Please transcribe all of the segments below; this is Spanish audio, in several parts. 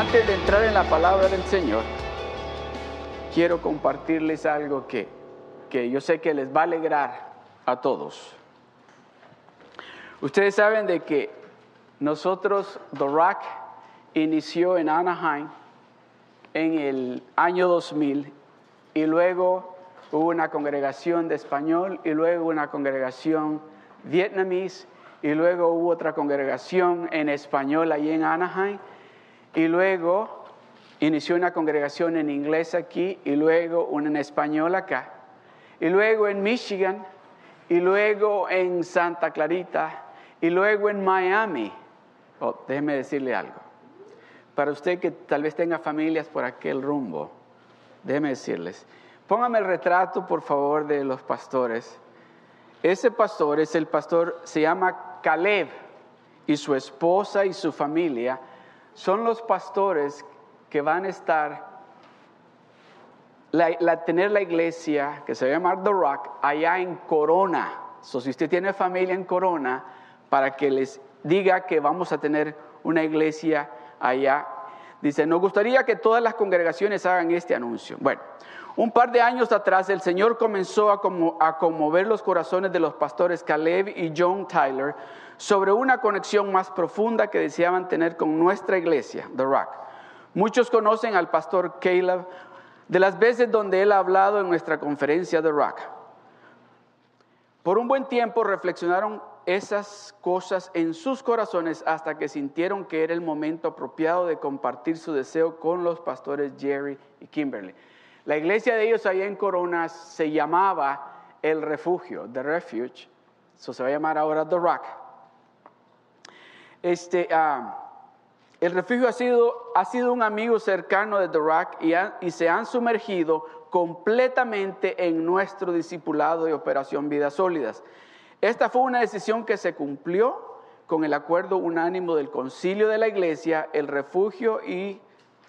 Antes de entrar en la palabra del Señor, quiero compartirles algo que, que yo sé que les va a alegrar a todos. Ustedes saben de que nosotros, The Rock, inició en Anaheim en el año 2000 y luego hubo una congregación de español y luego una congregación vietnamís y luego hubo otra congregación en español allí en Anaheim y luego inició una congregación en inglés aquí y luego una en español acá y luego en Michigan y luego en Santa Clarita y luego en Miami. Oh, déjeme decirle algo. Para usted que tal vez tenga familias por aquel rumbo, déjeme decirles, póngame el retrato por favor de los pastores. Ese pastor es el pastor, se llama Caleb y su esposa y su familia son los pastores que van a estar, la, tener la iglesia que se va a llamar The Rock allá en Corona. So, si usted tiene familia en Corona, para que les diga que vamos a tener una iglesia allá. Dice, nos gustaría que todas las congregaciones hagan este anuncio. Bueno, un par de años atrás el Señor comenzó a, a conmover los corazones de los pastores Caleb y John Tyler sobre una conexión más profunda que deseaban tener con nuestra iglesia, The Rock. Muchos conocen al pastor Caleb de las veces donde él ha hablado en nuestra conferencia The Rock. Por un buen tiempo reflexionaron esas cosas en sus corazones hasta que sintieron que era el momento apropiado de compartir su deseo con los pastores Jerry y Kimberly. La iglesia de ellos allá en Corona se llamaba El Refugio, The Refuge, eso se va a llamar ahora The Rock. Este, ah, el refugio ha sido, ha sido un amigo cercano de The Rock y, y se han sumergido completamente en nuestro discipulado de Operación Vidas Sólidas. Esta fue una decisión que se cumplió con el acuerdo unánimo del concilio de la iglesia, el refugio y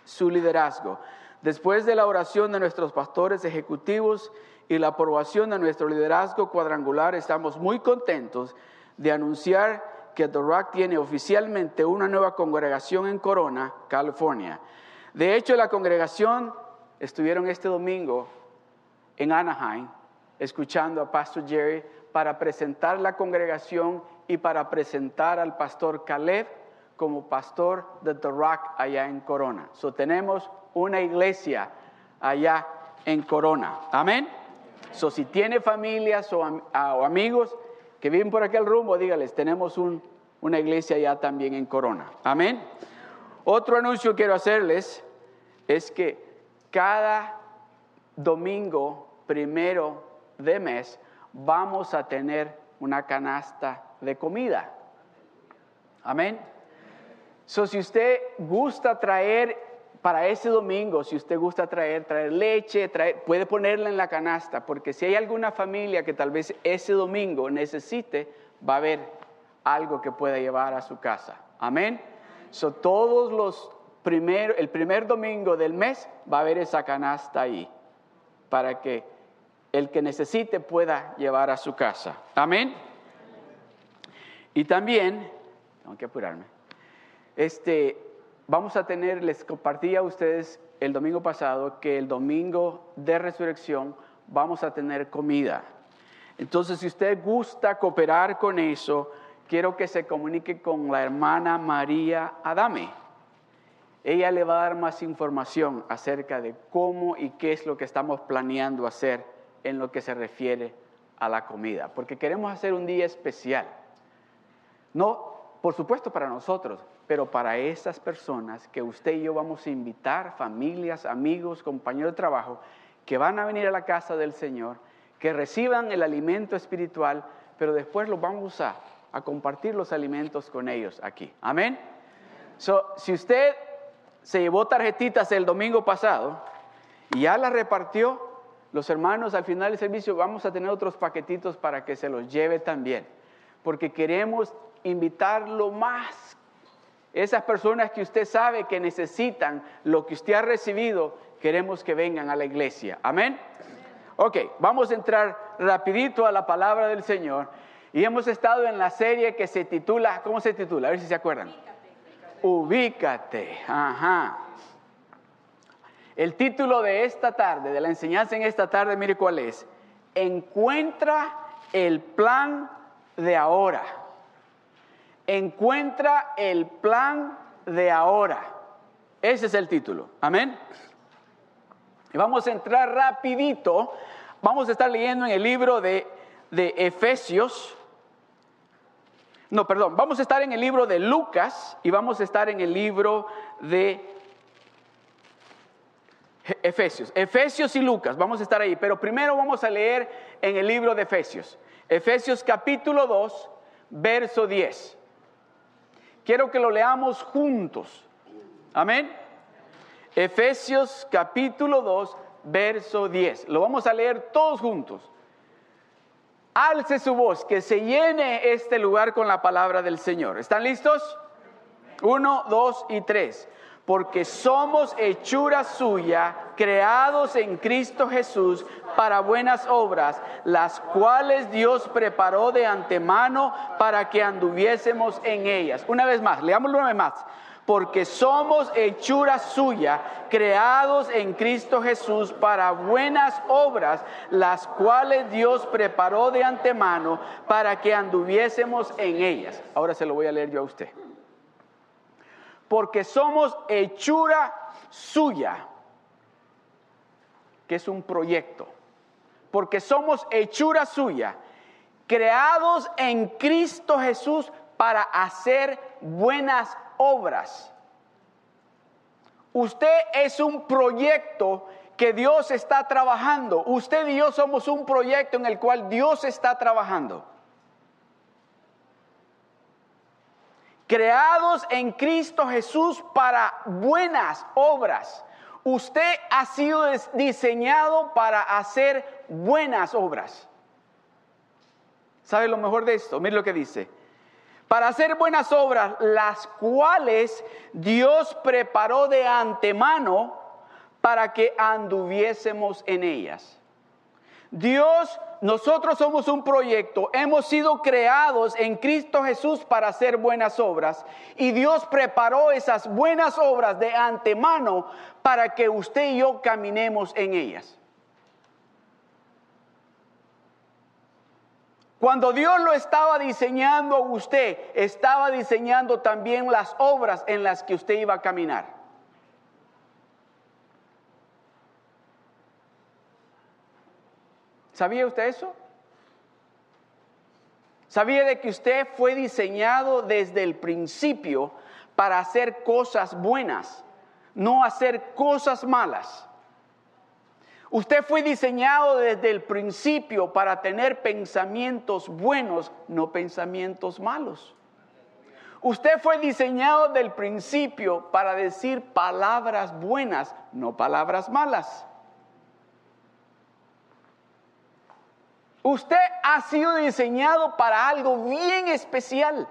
su liderazgo. Después de la oración de nuestros pastores ejecutivos y la aprobación de nuestro liderazgo cuadrangular, estamos muy contentos de anunciar que The tiene oficialmente una nueva congregación en Corona, California. De hecho, la congregación estuvieron este domingo en Anaheim escuchando a Pastor Jerry para presentar la congregación y para presentar al pastor Caleb como pastor de The allá en Corona. So tenemos una iglesia allá en Corona. Amén. So si tiene familias o, amigos que viven por aquel rumbo, dígales, tenemos una iglesia allá también en Corona. Amén. Otro anuncio quiero hacerles es que cada domingo primero de mes vamos a tener una canasta de comida. Amén. So, si usted gusta traer para ese domingo, si usted gusta traer, traer leche, puede ponerla en la canasta, porque si hay alguna familia que tal vez ese domingo necesite, va a haber algo que pueda llevar a su casa. Amén. So, todos los primeros, el primer domingo del mes va a haber esa canasta ahí, para que el que necesite pueda llevar a su casa. Amén. Y también, tengo que apurarme, este, vamos a tener, les compartí a ustedes el domingo pasado que el domingo de resurrección vamos a tener comida. Entonces, si usted gusta cooperar con eso, quiero que se comunique con la hermana María Adame. Ella le va a dar más información acerca de cómo y qué es lo que estamos planeando hacer en lo que se refiere a la comida, porque queremos hacer un día especial. No, por supuesto para nosotros, pero para esas personas que usted y yo vamos a invitar, familias, amigos, compañeros de trabajo, que van a venir a la casa del Señor, que reciban el alimento espiritual, pero después los vamos a, a compartir los alimentos con ellos aquí. Amén. So, si usted se llevó tarjetitas el domingo pasado y ya las repartió, los hermanos al final del servicio vamos a tener otros paquetitos para que se los lleve también, porque queremos invitarlo más. Esas personas que usted sabe que necesitan lo que usted ha recibido, queremos que vengan a la iglesia. Amén. Ok, vamos a entrar rapidito a la palabra del Señor. Y hemos estado en la serie que se titula, ¿cómo se titula? A ver si se acuerdan. Ubícate. Ajá. El título de esta tarde, de la enseñanza en esta tarde, mire cuál es. Encuentra el plan de ahora. Encuentra el plan de ahora. Ese es el título. Amén. Y vamos a entrar rapidito. Vamos a estar leyendo en el libro de, de Efesios. No, perdón. Vamos a estar en el libro de Lucas y vamos a estar en el libro de Efesios. Efesios y Lucas. Vamos a estar ahí. Pero primero vamos a leer en el libro de Efesios. Efesios capítulo 2, verso 10. Quiero que lo leamos juntos. Amén. Efesios capítulo 2, verso 10. Lo vamos a leer todos juntos. Alce su voz, que se llene este lugar con la palabra del Señor. ¿Están listos? Uno, dos y tres. Porque somos hechura suya, creados en Cristo Jesús para buenas obras, las cuales Dios preparó de antemano para que anduviésemos en ellas. Una vez más, leámoslo una vez más porque somos hechura suya, creados en Cristo Jesús para buenas obras, las cuales Dios preparó de antemano para que anduviésemos en ellas. Ahora se lo voy a leer yo a usted. Porque somos hechura suya, que es un proyecto. Porque somos hechura suya, creados en Cristo Jesús para hacer buenas obras. Usted es un proyecto que Dios está trabajando. Usted y yo somos un proyecto en el cual Dios está trabajando. Creados en Cristo Jesús para buenas obras. Usted ha sido diseñado para hacer buenas obras. ¿Sabe lo mejor de esto? Mire lo que dice para hacer buenas obras, las cuales Dios preparó de antemano para que anduviésemos en ellas. Dios, nosotros somos un proyecto, hemos sido creados en Cristo Jesús para hacer buenas obras y Dios preparó esas buenas obras de antemano para que usted y yo caminemos en ellas. Cuando Dios lo estaba diseñando a usted, estaba diseñando también las obras en las que usted iba a caminar. ¿Sabía usted eso? ¿Sabía de que usted fue diseñado desde el principio para hacer cosas buenas, no hacer cosas malas? Usted fue diseñado desde el principio para tener pensamientos buenos, no pensamientos malos. Usted fue diseñado desde el principio para decir palabras buenas, no palabras malas. Usted ha sido diseñado para algo bien especial.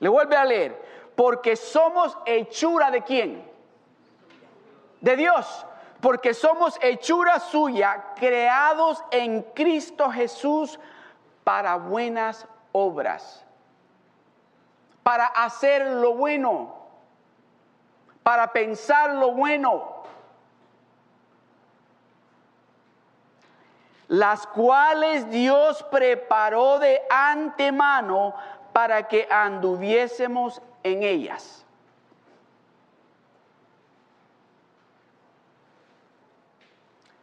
Le vuelve a leer, porque somos hechura de quién? de Dios, porque somos hechura suya, creados en Cristo Jesús para buenas obras, para hacer lo bueno, para pensar lo bueno, las cuales Dios preparó de antemano para que anduviésemos en ellas.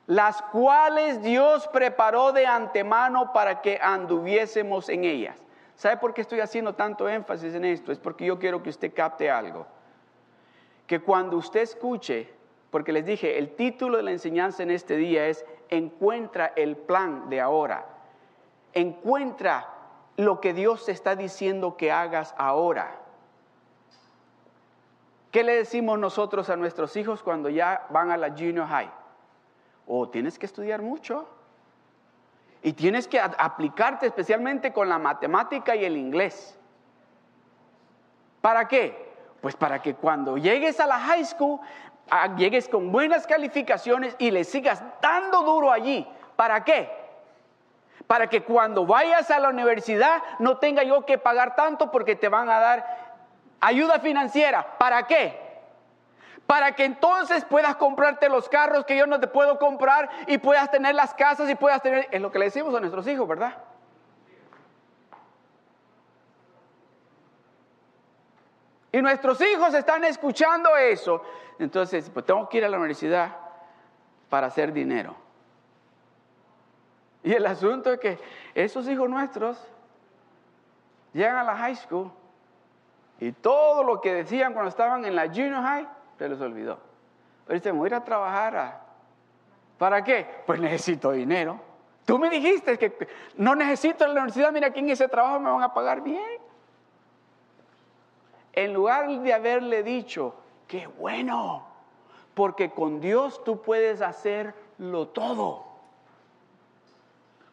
las cuales Dios preparó de antemano para que anduviésemos en ellas. ¿Sabe por qué estoy haciendo tanto énfasis en esto? Es porque yo quiero que usted capte algo. Que cuando usted escuche, porque les dije, el título de la enseñanza en este día es Encuentra el plan de ahora. Encuentra lo que Dios te está diciendo que hagas ahora. ¿Qué le decimos nosotros a nuestros hijos cuando ya van a la junior high? o tienes que estudiar mucho. Y tienes que aplicarte especialmente con la matemática y el inglés. ¿Para qué? Pues para que cuando llegues a la high school, llegues con buenas calificaciones y le sigas dando duro allí. ¿Para qué? Para que cuando vayas a la universidad no tenga yo que pagar tanto porque te van a dar ayuda financiera. ¿Para qué? Para que entonces puedas comprarte los carros que yo no te puedo comprar y puedas tener las casas y puedas tener... Es lo que le decimos a nuestros hijos, ¿verdad? Y nuestros hijos están escuchando eso. Entonces, pues tengo que ir a la universidad para hacer dinero. Y el asunto es que esos hijos nuestros llegan a la high school y todo lo que decían cuando estaban en la junior high se les olvidó. Pero dicen, voy a ir a trabajar. ¿Para qué? Pues necesito dinero. Tú me dijiste que no necesito la universidad, mira aquí en ese trabajo me van a pagar bien. En lugar de haberle dicho, qué bueno, porque con Dios tú puedes hacerlo todo.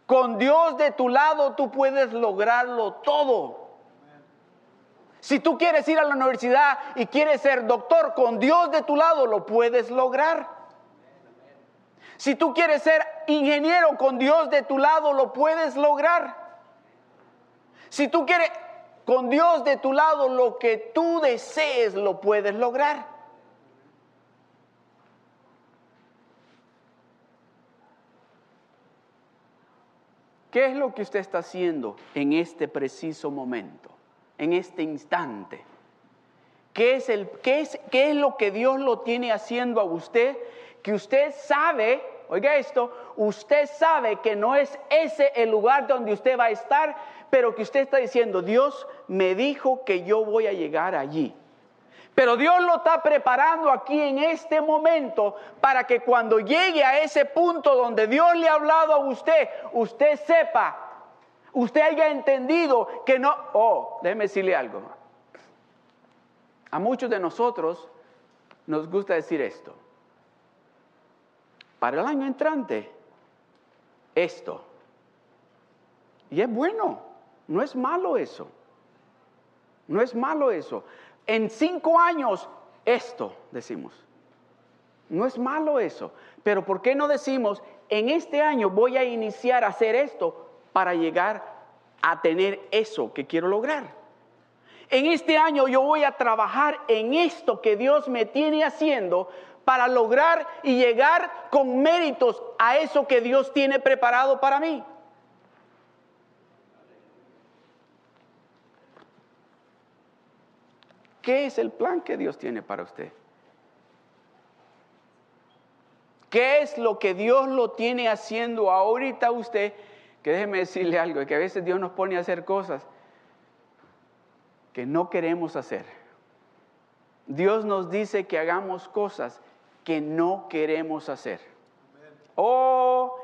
Con Dios de tu lado tú puedes lograrlo todo. Si tú quieres ir a la universidad y quieres ser doctor, con Dios de tu lado lo puedes lograr. Si tú quieres ser ingeniero, con Dios de tu lado lo puedes lograr. Si tú quieres, con Dios de tu lado, lo que tú desees lo puedes lograr. ¿Qué es lo que usted está haciendo en este preciso momento, en este instante? ¿Qué es, el, qué es, qué es lo que Dios lo tiene haciendo a usted? Que usted sabe, oiga esto, usted sabe que no es ese el lugar donde usted va a estar, pero que usted está diciendo, Dios me dijo que yo voy a llegar allí. Pero Dios lo está preparando aquí en este momento para que cuando llegue a ese punto donde Dios le ha hablado a usted, usted sepa, usted haya entendido que no, oh, déjeme decirle algo. A muchos de nosotros nos gusta decir esto. Para el año entrante, esto. Y es bueno, no es malo eso. No es malo eso en cinco años esto, decimos. No es malo eso, pero ¿por qué no decimos, en este año voy a iniciar a hacer esto para llegar a tener eso que quiero lograr? En este año yo voy a trabajar en esto que Dios me tiene haciendo para lograr y llegar con méritos a eso que Dios tiene preparado para mí. ¿Qué es el plan que Dios tiene para usted? ¿Qué es lo que Dios lo tiene haciendo ahorita usted? Que déjeme decirle algo, que a veces Dios nos pone a hacer cosas que no queremos hacer. Dios nos dice que hagamos cosas que no queremos hacer. Oh,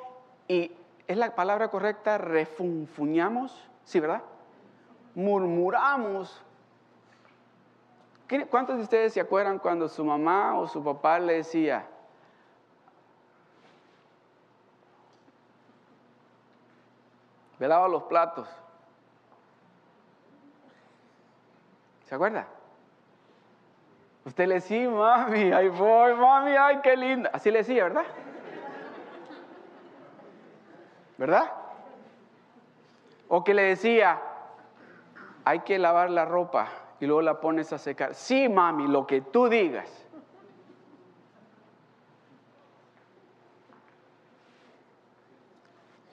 y es la palabra correcta, refunfuñamos, ¿sí, verdad? Murmuramos ¿Cuántos de ustedes se acuerdan cuando su mamá o su papá le decía, velaba los platos? ¿Se acuerda? Usted le decía, mami, ay voy, mami, ay qué linda. Así le decía, ¿verdad? ¿Verdad? O que le decía, hay que lavar la ropa y luego la pones a secar. Sí, mami, lo que tú digas.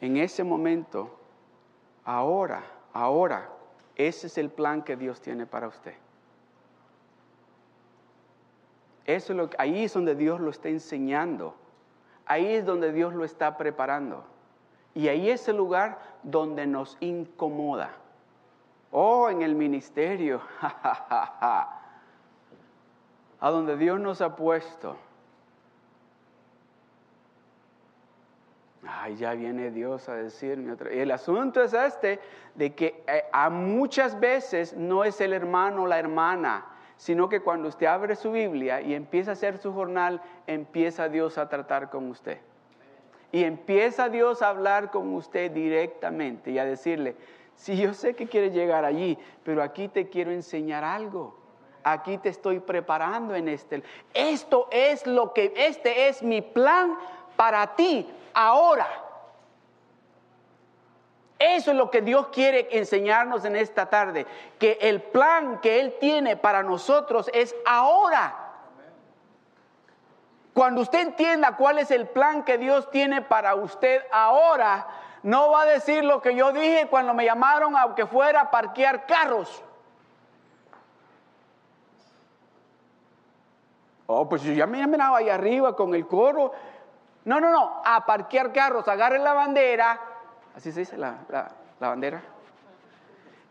En ese momento, ahora, ahora, ese es el plan que Dios tiene para usted. Eso es lo ahí es donde Dios lo está enseñando. Ahí es donde Dios lo está preparando. Y ahí es el lugar donde nos incomoda. Oh, en el ministerio. a donde Dios nos ha puesto. Ay, ya viene Dios a decirme otra. Y el asunto es este, de que eh, a muchas veces no es el hermano o la hermana, sino que cuando usted abre su Biblia y empieza a hacer su jornal, empieza Dios a tratar con usted. Y empieza Dios a hablar con usted directamente y a decirle, si yo sé que quieres llegar allí, pero aquí te quiero enseñar algo. Aquí te estoy preparando en este. Esto es lo que, este es mi plan para ti ahora. Eso es lo que Dios quiere enseñarnos en esta tarde, que el plan que Él tiene para nosotros es ahora. Cuando usted entienda cuál es el plan que Dios tiene para usted ahora, no va a decir lo que yo dije cuando me llamaron a que fuera a parquear carros. Oh, pues yo ya me miraba ahí arriba con el coro. No, no, no, a parquear carros, agarre la bandera, así se dice la, la bandera,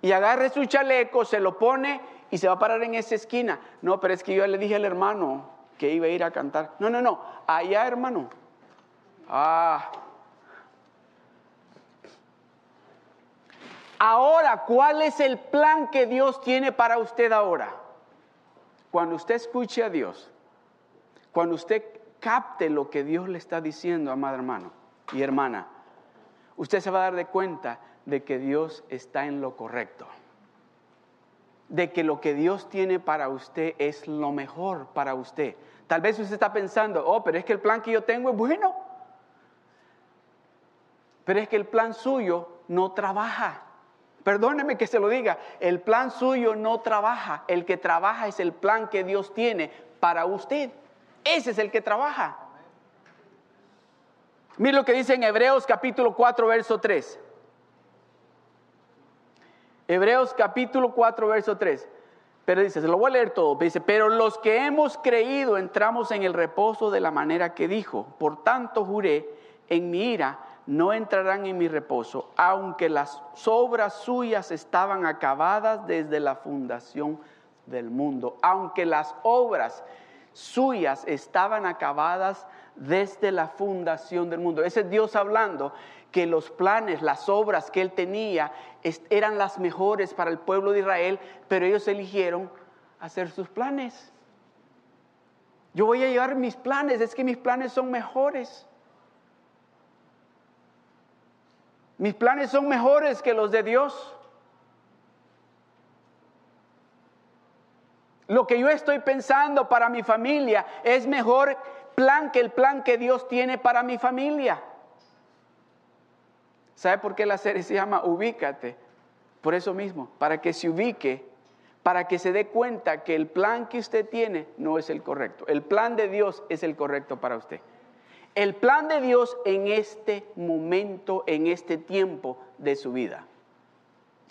y agarre su chaleco, se lo pone y se va a parar en esa esquina. No, pero es que yo le dije al hermano, que iba a ir a cantar. No, no, no, allá hermano. Ah. Ahora, ¿cuál es el plan que Dios tiene para usted ahora? Cuando usted escuche a Dios, cuando usted capte lo que Dios le está diciendo, amado hermano y hermana, usted se va a dar de cuenta de que Dios está en lo correcto de que lo que Dios tiene para usted es lo mejor para usted. Tal vez usted está pensando, oh, pero es que el plan que yo tengo es bueno. Pero es que el plan suyo no trabaja. Perdóneme que se lo diga, el plan suyo no trabaja. El que trabaja es el plan que Dios tiene para usted. Ese es el que trabaja. Mire lo que dice en Hebreos capítulo 4, verso 3. Hebreos capítulo 4, verso 3. Pero dice, se lo voy a leer todo. Dice, pero los que hemos creído entramos en el reposo de la manera que dijo. Por tanto juré, en mi ira no entrarán en mi reposo, aunque las obras suyas estaban acabadas desde la fundación del mundo. Aunque las obras suyas estaban acabadas desde la fundación del mundo. Ese es Dios hablando que los planes, las obras que él tenía eran las mejores para el pueblo de Israel, pero ellos eligieron hacer sus planes. Yo voy a llevar mis planes, es que mis planes son mejores. Mis planes son mejores que los de Dios. Lo que yo estoy pensando para mi familia es mejor plan que el plan que Dios tiene para mi familia. ¿Sabe por qué la serie se llama Ubícate? Por eso mismo, para que se ubique, para que se dé cuenta que el plan que usted tiene no es el correcto. El plan de Dios es el correcto para usted. El plan de Dios en este momento, en este tiempo de su vida,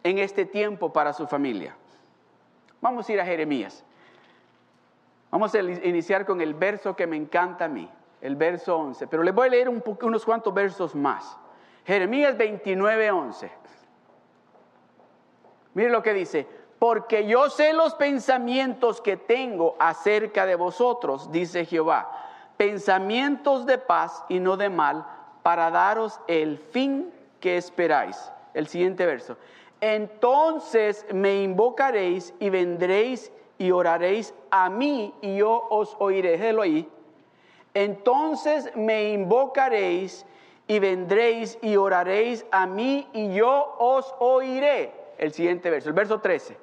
en este tiempo para su familia. Vamos a ir a Jeremías. Vamos a iniciar con el verso que me encanta a mí, el verso 11, pero les voy a leer unos cuantos versos más. Jeremías 29, 11. Mire lo que dice, porque yo sé los pensamientos que tengo acerca de vosotros, dice Jehová, pensamientos de paz y no de mal, para daros el fin que esperáis. El siguiente verso. Entonces me invocaréis y vendréis y oraréis a mí y yo os oiré. Déjelo ahí. Entonces me invocaréis y vendréis y oraréis a mí y yo os oiré. El siguiente verso, el verso 13.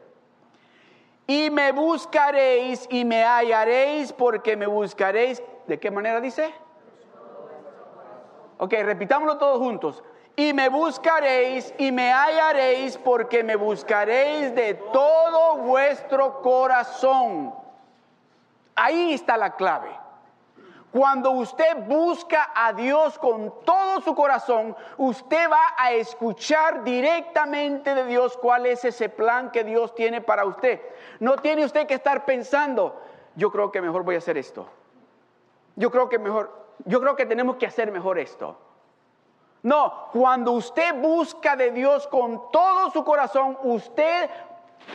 Y me buscaréis y me hallaréis porque me buscaréis. ¿De qué manera dice? Ok, repitámoslo todos juntos. Y me buscaréis y me hallaréis porque me buscaréis de todo vuestro corazón. Ahí está la clave. Cuando usted busca a Dios con todo su corazón, usted va a escuchar directamente de Dios cuál es ese plan que Dios tiene para usted. No tiene usted que estar pensando, yo creo que mejor voy a hacer esto. Yo creo que mejor, yo creo que tenemos que hacer mejor esto. No, cuando usted busca de Dios con todo su corazón, usted,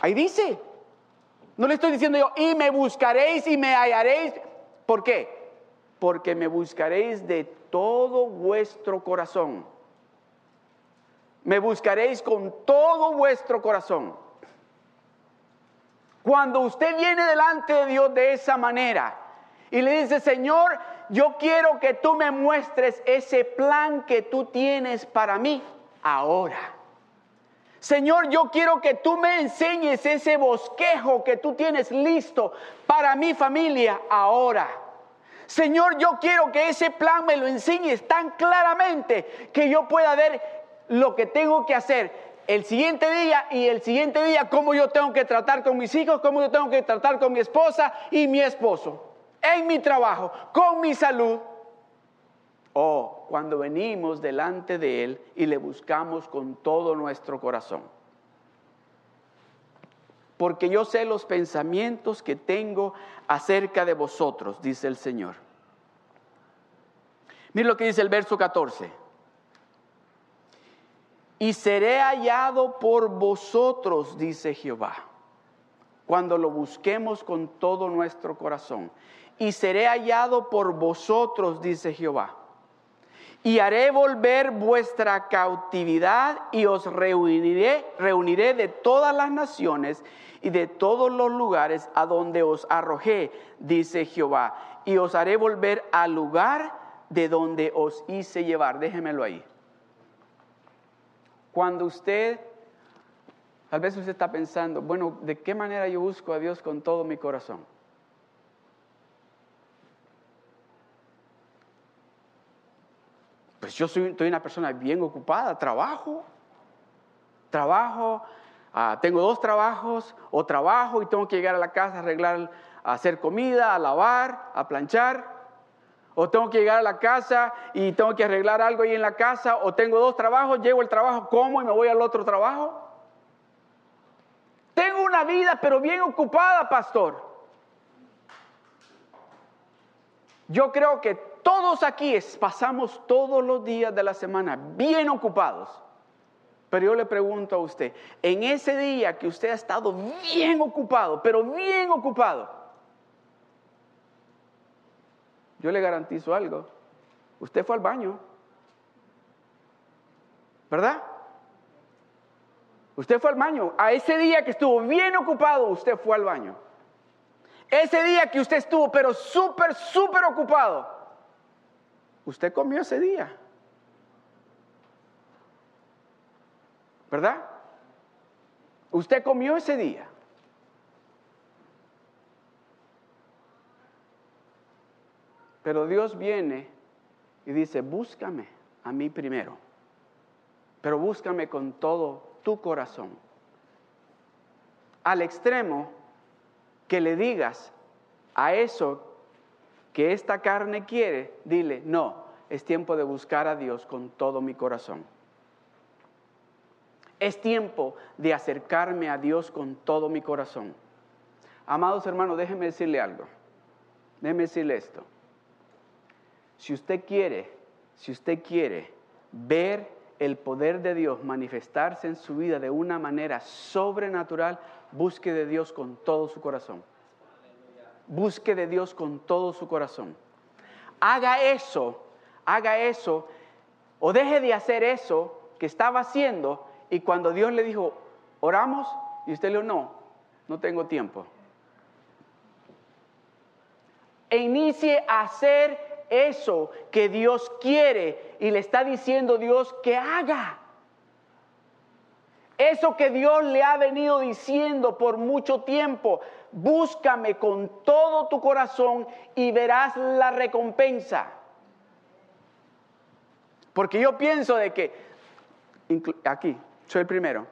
ahí dice, no le estoy diciendo yo, y me buscaréis y me hallaréis. ¿Por qué? porque me buscaréis de todo vuestro corazón. Me buscaréis con todo vuestro corazón. Cuando usted viene delante de Dios de esa manera y le dice, Señor, yo quiero que tú me muestres ese plan que tú tienes para mí ahora. Señor, yo quiero que tú me enseñes ese bosquejo que tú tienes listo para mi familia ahora. Señor, yo quiero que ese plan me lo enseñes tan claramente que yo pueda ver lo que tengo que hacer el siguiente día y el siguiente día cómo yo tengo que tratar con mis hijos, cómo yo tengo que tratar con mi esposa y mi esposo, en mi trabajo, con mi salud. O cuando venimos delante de Él y le buscamos con todo nuestro corazón. Porque yo sé los pensamientos que tengo acerca de vosotros, dice el Señor. Mira lo que dice el verso 14 y seré hallado por vosotros, dice Jehová, cuando lo busquemos con todo nuestro corazón. Y seré hallado por vosotros, dice Jehová. Y haré volver vuestra cautividad y os reuniré, de todas las naciones y de todos los lugares a donde os arrojé, dice Jehová. Y os haré volver al lugar de donde os hice llevar. Déjemelo ahí. Cuando usted, tal vez usted está pensando, bueno, ¿de qué manera yo busco a Dios con todo mi corazón? Pues yo soy, una persona bien ocupada, trabajo, trabajo, ah, tengo dos trabajos, o trabajo y tengo que llegar a la casa a arreglar, a hacer comida, a lavar, a planchar. O tengo que llegar a la casa y tengo que arreglar algo ahí en la casa. O tengo dos trabajos, llego al trabajo, como y me voy al otro trabajo. Tengo una vida, pero bien ocupada, pastor. Yo creo que todos aquí pasamos todos los días de la semana bien ocupados. Pero yo le pregunto a usted, en ese día que usted ha estado bien ocupado, pero bien ocupado, yo le garantizo algo. Usted fue al baño. ¿Verdad? Usted fue al baño. A ese día que estuvo bien ocupado, usted fue al baño. Ese día que usted estuvo, pero súper, súper ocupado, usted comió ese día. ¿Verdad? Usted comió ese día. Pero Dios viene y dice, búscame a mí primero, pero búscame con todo tu corazón. Al extremo que le digas a eso que esta carne quiere, dile, no, es tiempo de buscar a Dios con todo mi corazón. Es tiempo de acercarme a Dios con todo mi corazón. Amados hermanos, déjenme decirle algo. Déjenme decirle esto. Si usted quiere, si usted quiere ver el poder de Dios manifestarse en su vida de una manera sobrenatural, busque de Dios con todo su corazón. Busque de Dios con todo su corazón. Haga eso, haga eso, o deje de hacer eso que estaba haciendo y cuando Dios le dijo, oramos, y usted le dijo, no, no tengo tiempo. E inicie a hacer eso que Dios quiere y le está diciendo Dios que haga. Eso que Dios le ha venido diciendo por mucho tiempo, búscame con todo tu corazón y verás la recompensa. Porque yo pienso de que, aquí, soy el primero,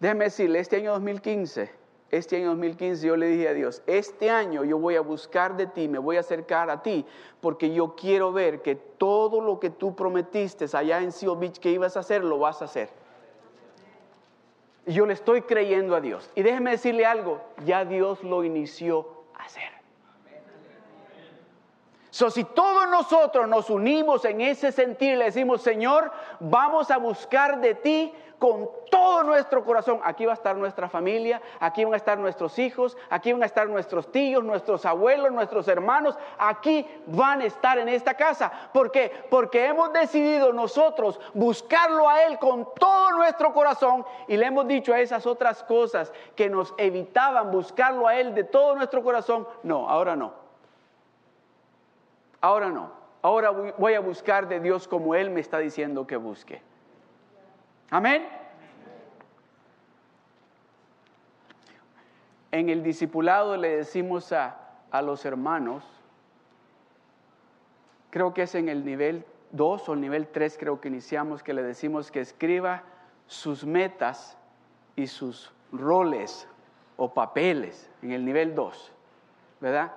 déjeme decirle, este año 2015, este año 2015 yo le dije a Dios, este año yo voy a buscar de ti, me voy a acercar a ti, porque yo quiero ver que todo lo que tú prometiste allá en Seal Beach que ibas a hacer, lo vas a hacer. Yo le estoy creyendo a Dios. Y déjeme decirle algo, ya Dios lo inició a hacer. Si todos nosotros nos unimos en ese sentir, le decimos, Señor, vamos a buscar de ti, con todo nuestro corazón. Aquí va a estar nuestra familia, aquí van a estar nuestros hijos, aquí van a estar nuestros tíos, nuestros abuelos, nuestros hermanos, aquí van a estar en esta casa. ¿Por qué? Porque hemos decidido nosotros buscarlo a Él con todo nuestro corazón y le hemos dicho a esas otras cosas que nos evitaban buscarlo a Él de todo nuestro corazón. No, ahora no. Ahora no. Ahora voy a buscar de Dios como Él me está diciendo que busque. Amén. En el discipulado le decimos a, a los hermanos, creo que es en el nivel 2 o el nivel 3 creo que iniciamos, que le decimos que escriba sus metas y sus roles o papeles en el nivel 2, ¿verdad?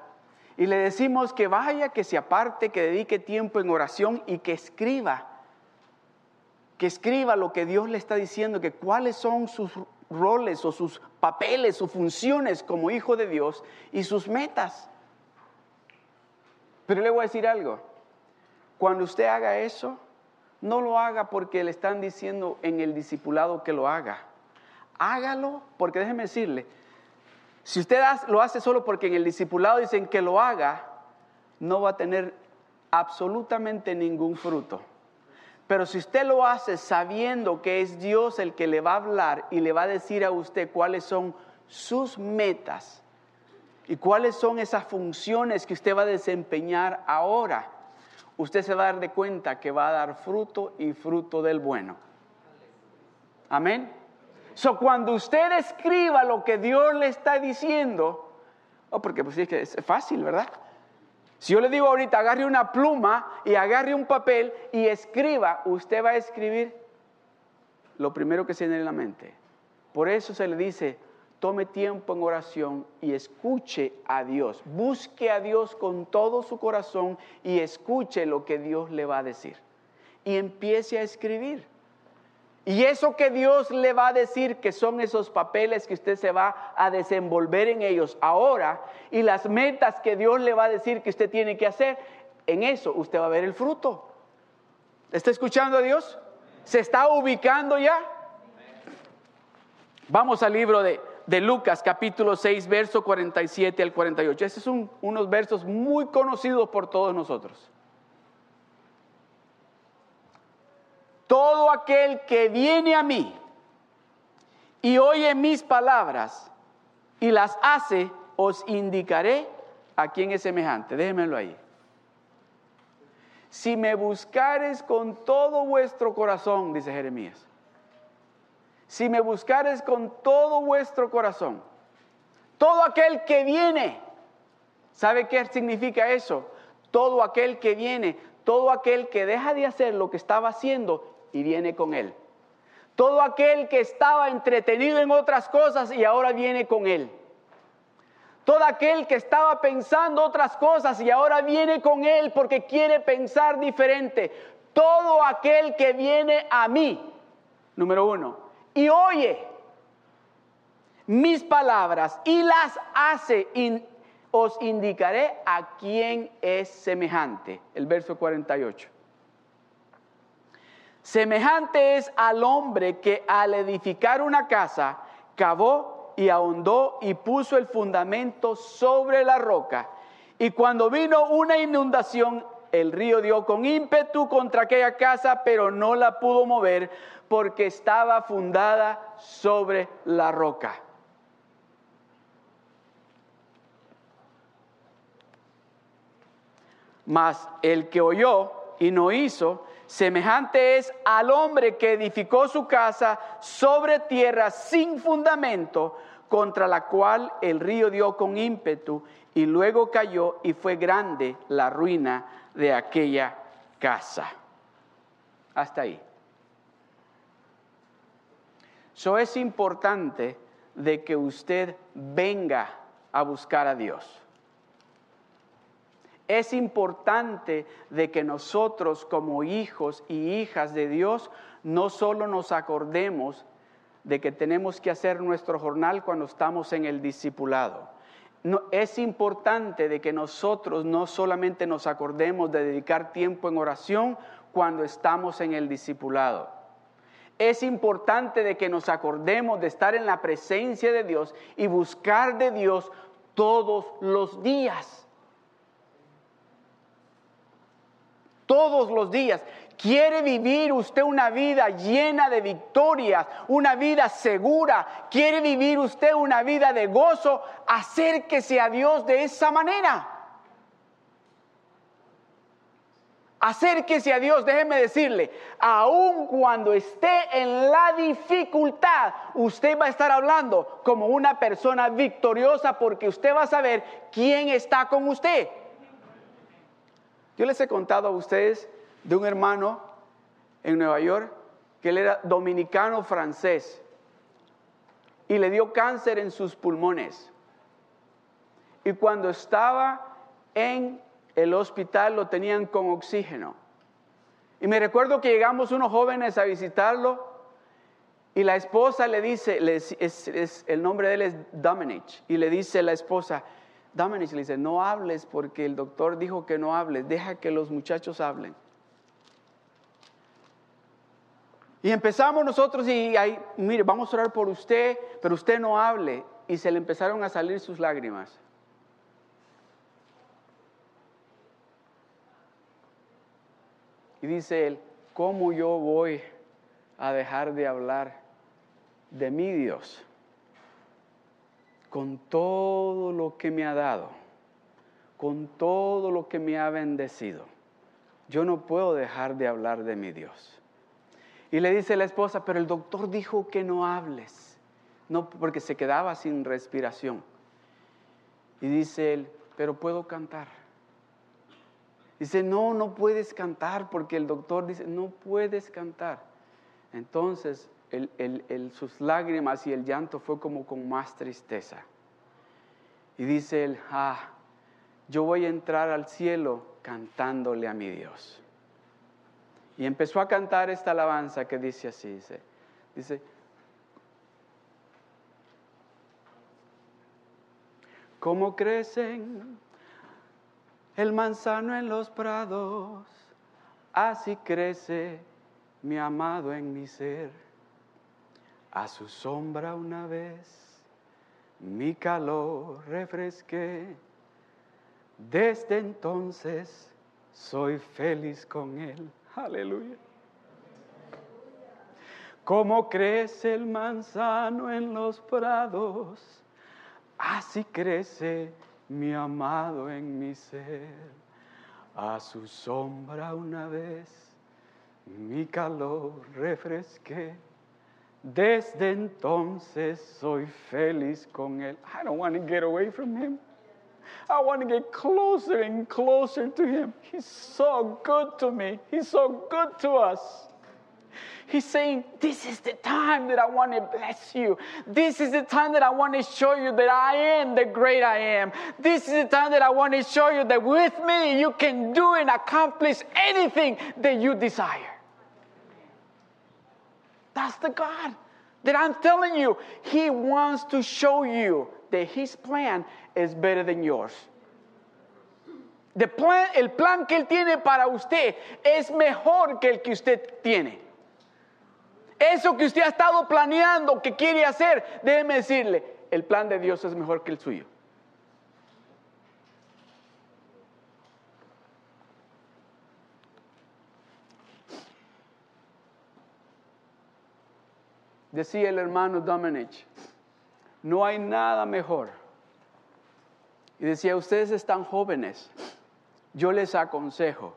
Y le decimos que vaya, que se aparte, que dedique tiempo en oración y que escriba, que escriba lo que Dios le está diciendo, que cuáles son sus roles o sus papeles, sus funciones como hijo de Dios y sus metas. Pero le voy a decir algo, cuando usted haga eso, no lo haga porque le están diciendo en el discipulado que lo haga. Hágalo porque déjeme decirle, si usted lo hace solo porque en el discipulado dicen que lo haga, no va a tener absolutamente ningún fruto. Pero si usted lo hace sabiendo que es Dios el que le va a hablar y le va a decir a usted cuáles son sus metas y cuáles son esas funciones que usted va a desempeñar ahora, usted se va a dar de cuenta que va a dar fruto y fruto del bueno. Amén. So, cuando usted escriba lo que Dios le está diciendo, oh, porque pues es que es fácil, ¿verdad? Si yo le digo ahorita, agarre una pluma y agarre un papel y escriba, usted va a escribir lo primero que tiene en la mente. Por eso se le dice, tome tiempo en oración y escuche a Dios. Busque a Dios con todo su corazón y escuche lo que Dios le va a decir. Y empiece a escribir. Y eso que Dios le va a decir que son esos papeles que usted se va a desenvolver en ellos ahora y las metas que Dios le va a decir que usted tiene que hacer, en eso usted va a ver el fruto. ¿Está escuchando a Dios? ¿Se está ubicando ya? Vamos al libro de, Lucas capítulo 6, verso 47 al 48. Estos son unos versos muy conocidos por todos nosotros. Todo aquel que viene a mí y oye mis palabras y las hace, os indicaré a quién es semejante. Déjenmelo ahí. Si me buscares con todo vuestro corazón, dice Jeremías. Si me buscares con todo vuestro corazón, todo aquel que viene, ¿sabe qué significa eso? Todo aquel que viene, todo aquel que deja de hacer lo que estaba haciendo y viene con Él. Todo aquel que estaba entretenido en otras cosas y ahora viene con Él. Todo aquel que estaba pensando otras cosas y ahora viene con Él porque quiere pensar diferente. Todo aquel que viene a mí, número uno, y oye mis palabras y las hace, os indicaré a quién es semejante. El verso 48. Semejante es al hombre que al edificar una casa cavó y ahondó y puso el fundamento sobre la roca. Y cuando vino una inundación, el río dio con ímpetu contra aquella casa, pero no la pudo mover porque estaba fundada sobre la roca. Mas el que oyó y no hizo, Semejante es al hombre que edificó su casa sobre tierra sin fundamento, contra la cual el río dio con ímpetu y luego cayó y fue grande la ruina de aquella casa. Hasta ahí. Eso es importante de que usted venga a buscar a Dios es importante de que nosotros como hijos y hijas de Dios no solo nos acordemos de que tenemos que hacer nuestro jornal cuando estamos en el discipulado. Es importante de que nosotros no solamente nos acordemos de dedicar tiempo en oración cuando estamos en el discipulado. Es importante de que nos acordemos de estar en la presencia de Dios y buscar de Dios todos los días. Todos los días. ¿Quiere vivir usted una vida llena de victorias, una vida segura? ¿Quiere vivir usted una vida de gozo? Acérquese a Dios de esa manera. Acérquese a Dios, déjeme decirle, aun cuando esté en la dificultad, usted va a estar hablando como una persona victoriosa porque usted va a saber quién está con usted. Yo les he contado a ustedes de un hermano en Nueva York que él era dominicano francés y le dio cáncer en sus pulmones. Y cuando estaba en el hospital lo tenían con oxígeno. Y me recuerdo que llegamos unos jóvenes a visitarlo y la esposa le dice, el nombre de él es Dominic, y le dice la esposa, Dominic le dice, no hables porque el doctor dijo que no hables, deja que los muchachos hablen. Y empezamos nosotros y ahí, mire, vamos a orar por usted, pero usted no hable. Y se le empezaron a salir sus lágrimas. Y dice él, ¿cómo yo voy a dejar de hablar de mi Dios con todo lo que me ha dado, con todo lo que me ha bendecido? Yo no puedo dejar de hablar de mi Dios. Y le dice la esposa, pero el doctor dijo que no hables, no porque se quedaba sin respiración. Y dice él, pero puedo cantar. Dice, no, no puedes cantar porque el doctor dice, no puedes cantar. Entonces sus lágrimas y el llanto fue como con más tristeza. Y dice él, ah, yo voy a entrar al cielo cantándole a mi Dios. Y empezó a cantar esta alabanza que dice así, dice, dice, ¿cómo crecen el manzano en los prados? Así crece mi amado en mi ser. A su sombra una vez mi calor refresqué. Desde entonces soy feliz con él. Aleluya. Como crece el manzano en los prados, así crece mi amado en mi ser. A su sombra una vez mi calor refresqué. Desde entonces soy feliz con él. I don't want to get away from him. I want to get closer and closer to Him. He's so good to me. He's so good to us. He's saying, This is the time that I want to bless you. This is the time that I want to show you that I am the great I am. This is the time that I want to show you that with me you can do and accomplish anything that you desire. That's the God that I'm telling you. He wants to show you that His plan is better than yours. The plan, el plan que Él tiene para usted es mejor que el que usted tiene. Eso que usted ha estado planeando, que quiere hacer, déjeme decirle, el plan de Dios es mejor que el suyo. Decía el hermano Dominic, no hay nada mejor. Y decía, ustedes están jóvenes, yo les aconsejo,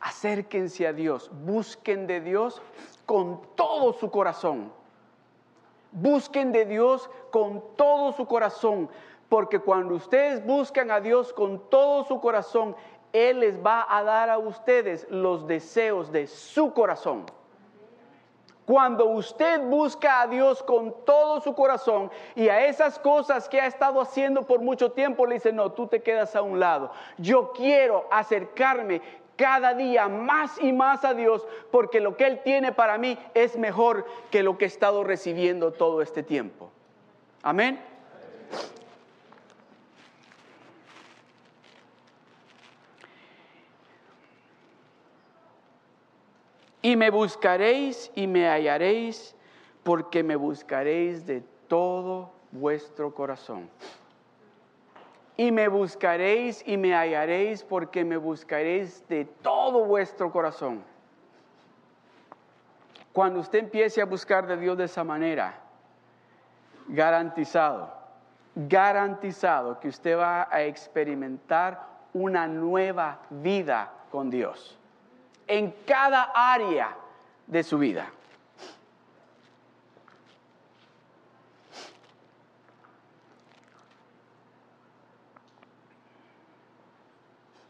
acérquense a Dios, busquen de Dios con todo su corazón. Busquen de Dios con todo su corazón, porque cuando ustedes buscan a Dios con todo su corazón, Él les va a dar a ustedes los deseos de su corazón. Cuando usted busca a Dios con todo su corazón y a esas cosas que ha estado haciendo por mucho tiempo le dice, no, tú te quedas a un lado. Yo quiero acercarme cada día más y más a Dios porque lo que Él tiene para mí es mejor que lo que he estado recibiendo todo este tiempo. Amén. Y me buscaréis y me hallaréis, porque me buscaréis de todo vuestro corazón. Y me buscaréis y me hallaréis, porque me buscaréis de todo vuestro corazón. Cuando usted empiece a buscar de Dios de esa manera, garantizado, garantizado que usted va a experimentar una nueva vida con Dios en cada área de su vida.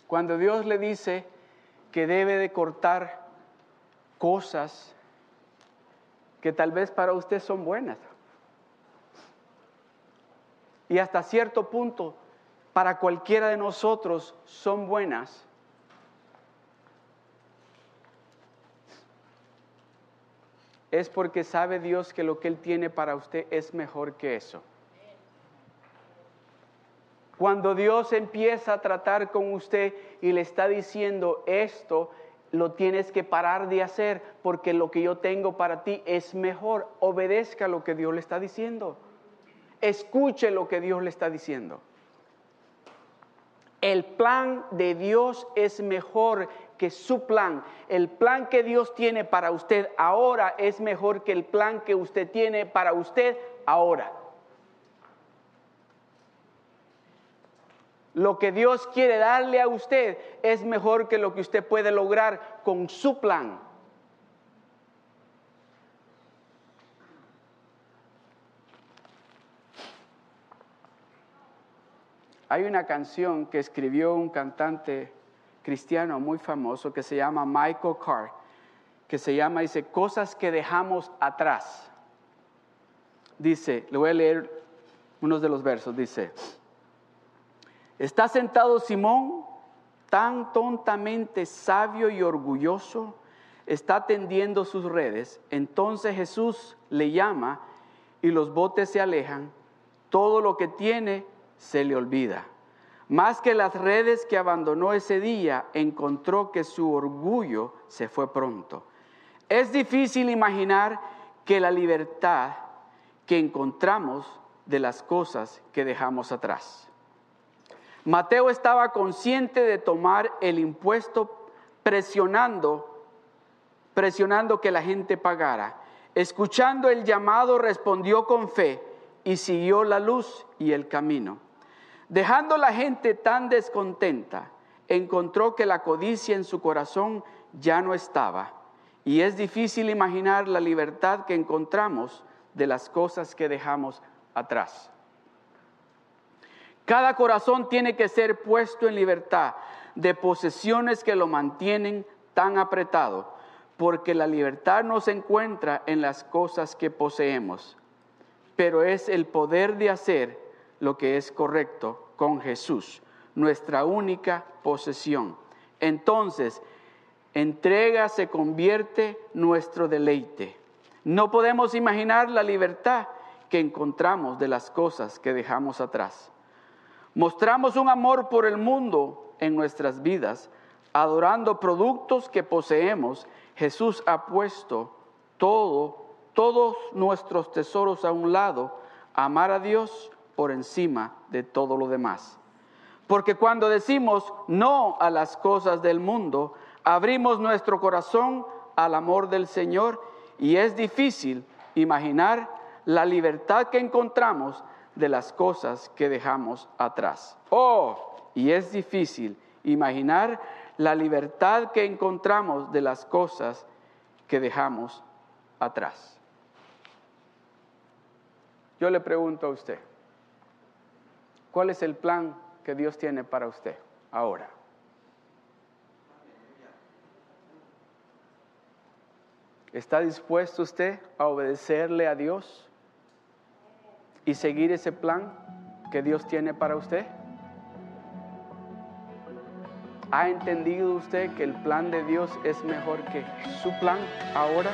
Cuando Dios le dice que debe de cortar cosas que tal vez para usted son buenas. Y hasta cierto punto, para cualquiera de nosotros son buenas. Es porque sabe Dios que lo que Él tiene para usted es mejor que eso. Cuando Dios empieza a tratar con usted y le está diciendo esto, lo tienes que parar de hacer porque lo que yo tengo para ti es mejor. Obedezca lo que Dios le está diciendo. Escuche lo que Dios le está diciendo. El plan de Dios es mejor que su plan. El plan que Dios tiene para usted ahora es mejor que el plan que usted tiene para usted ahora. Lo que Dios quiere darle a usted es mejor que lo que usted puede lograr con su plan. Hay una canción que escribió un cantante cristiano muy famoso que se llama Michael Carr, que se llama, dice, cosas que dejamos atrás. Dice, le voy a leer unos de los versos, dice, Está sentado Simón, tan tontamente sabio y orgulloso, está tendiendo sus redes. Entonces Jesús le llama y los botes se alejan. Todo lo que tiene se le olvida. Más que las redes que abandonó ese día, encontró que su orgullo se fue pronto. Es difícil imaginar que la libertad que encontramos de las cosas que dejamos atrás. Mateo estaba consciente de tomar el impuesto presionando, presionando que la gente pagara. Escuchando el llamado respondió con fe y siguió la luz y el camino. Dejando la gente tan descontenta, encontró que la codicia en su corazón ya no estaba. Y es difícil imaginar la libertad que encontramos de las cosas que dejamos atrás. Cada corazón tiene que ser puesto en libertad de posesiones que lo mantienen tan apretado, porque la libertad no se encuentra en las cosas que poseemos, pero es el poder de hacer lo que es correcto con Jesús, nuestra única posesión. Entonces, entrega se convierte nuestro deleite. No podemos imaginar la libertad que encontramos de las cosas que dejamos atrás. Mostramos un amor por el mundo en nuestras vidas, adorando productos que poseemos. Jesús ha puesto todo, todos nuestros tesoros a un lado, amar a Dios por encima de todo lo demás. Porque cuando decimos no a las cosas del mundo, abrimos nuestro corazón al amor del Señor y es difícil imaginar la libertad que encontramos de las cosas que dejamos atrás. Oh, y es difícil imaginar la libertad que encontramos de las cosas que dejamos atrás. Yo le pregunto a usted, ¿cuál es el plan que Dios tiene para usted ahora? ¿Está dispuesto usted a obedecerle a Dios? y seguir ese plan que Dios tiene para usted? ¿Ha entendido usted que el plan de Dios es mejor que su plan ahora?